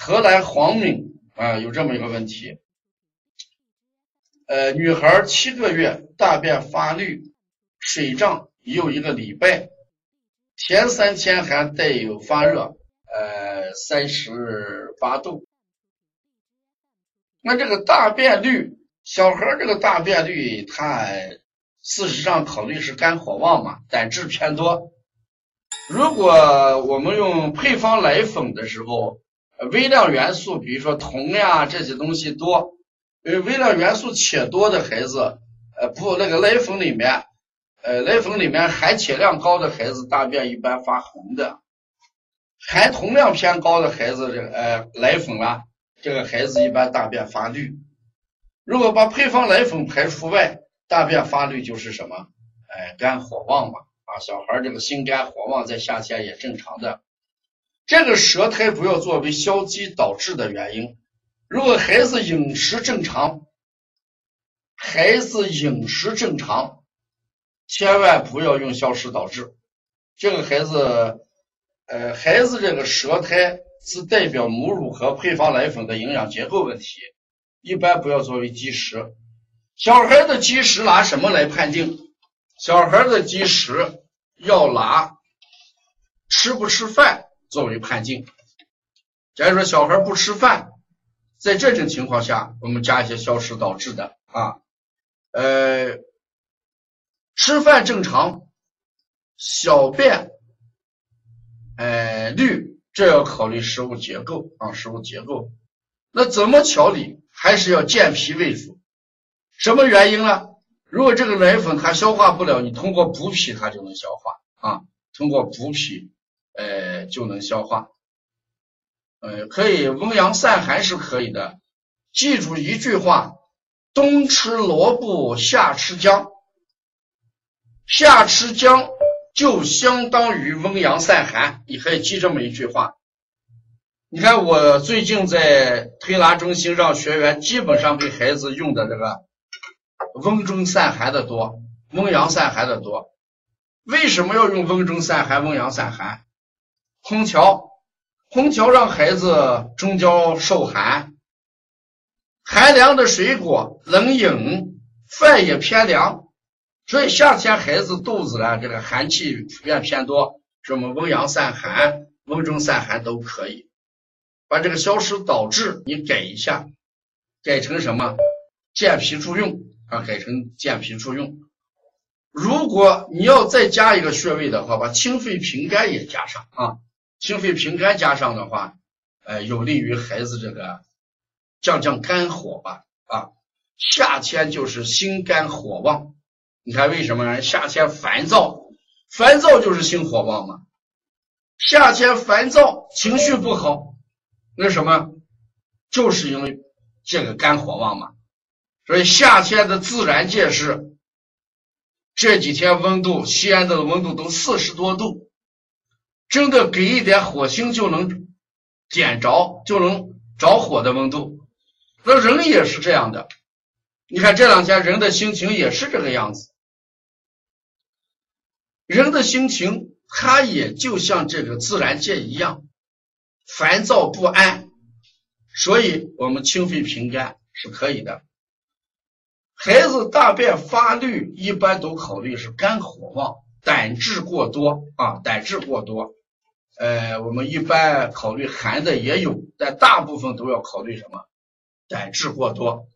河南黄敏啊有这么一个问题，呃，女孩七个月大便发绿，水胀已有一个礼拜，前三天还带有发热，呃，三十八度。那这个大便绿，小孩这个大便绿，他事实上考虑是肝火旺嘛，胆汁偏多。如果我们用配方奶粉的时候，微量元素，比如说铜呀这些东西多，因为微量元素且多的孩子，呃不那个奶粉里面，呃奶粉里面含铁量高的孩子大便一般发红的，含铜量偏高的孩子这呃奶粉啊。这个孩子一般大便发绿，如果把配方奶粉排除外，大便发绿就是什么？哎，肝火旺嘛。啊，小孩这个心肝火旺，在夏天也正常的。这个舌苔不要作为消积导致的原因。如果孩子饮食正常，孩子饮食正常，千万不要用消食导致。这个孩子，呃，孩子这个舌苔。是代表母乳和配方奶粉的营养结构问题，一般不要作为积食。小孩的积食拿什么来判定？小孩的积食要拿吃不吃饭作为判定。假如说小孩不吃饭，在这种情况下，我们加一些消食导致的啊，呃，吃饭正常，小便，呃，绿。这要考虑食物结构啊，食物结构，那怎么调理？还是要健脾为主。什么原因呢？如果这个奶粉它消化不了，你通过补脾它就能消化啊，通过补脾，呃，就能消化。呃，可以温阳散寒是可以的。记住一句话：冬吃萝卜，夏吃姜。夏吃姜。就相当于温阳散寒，你可以记这么一句话。你看我最近在推拿中心让学员基本上给孩子用的这个温中散寒的多，温阳散寒的多。为什么要用温中散寒、温阳散寒？空调，空调让孩子中焦受寒，寒凉的水果冷饮，饭也偏凉。所以夏天孩子肚子呢，这个寒气普遍偏多，什么温阳散寒、温中散寒都可以。把这个消食导致你改一下，改成什么健脾助运啊？改成健脾助运。如果你要再加一个穴位的话，把清肺平肝也加上啊。清肺平肝加上的话，呃，有利于孩子这个降降肝火吧啊。夏天就是心肝火旺。你看为什么夏天烦躁？烦躁就是心火旺嘛。夏天烦躁，情绪不好，那什么？就是因为这个肝火旺嘛。所以夏天的自然界是这几天温度，西安的温度都四十多度，真的给一点火星就能点着，就能着火的温度。那人也是这样的。你看这两天人的心情也是这个样子。人的心情，它也就像这个自然界一样，烦躁不安，所以我们清肺平肝是可以的。孩子大便发绿，一般都考虑是肝火旺，胆汁过多啊，胆汁过多。呃，我们一般考虑寒的也有，但大部分都要考虑什么？胆汁过多。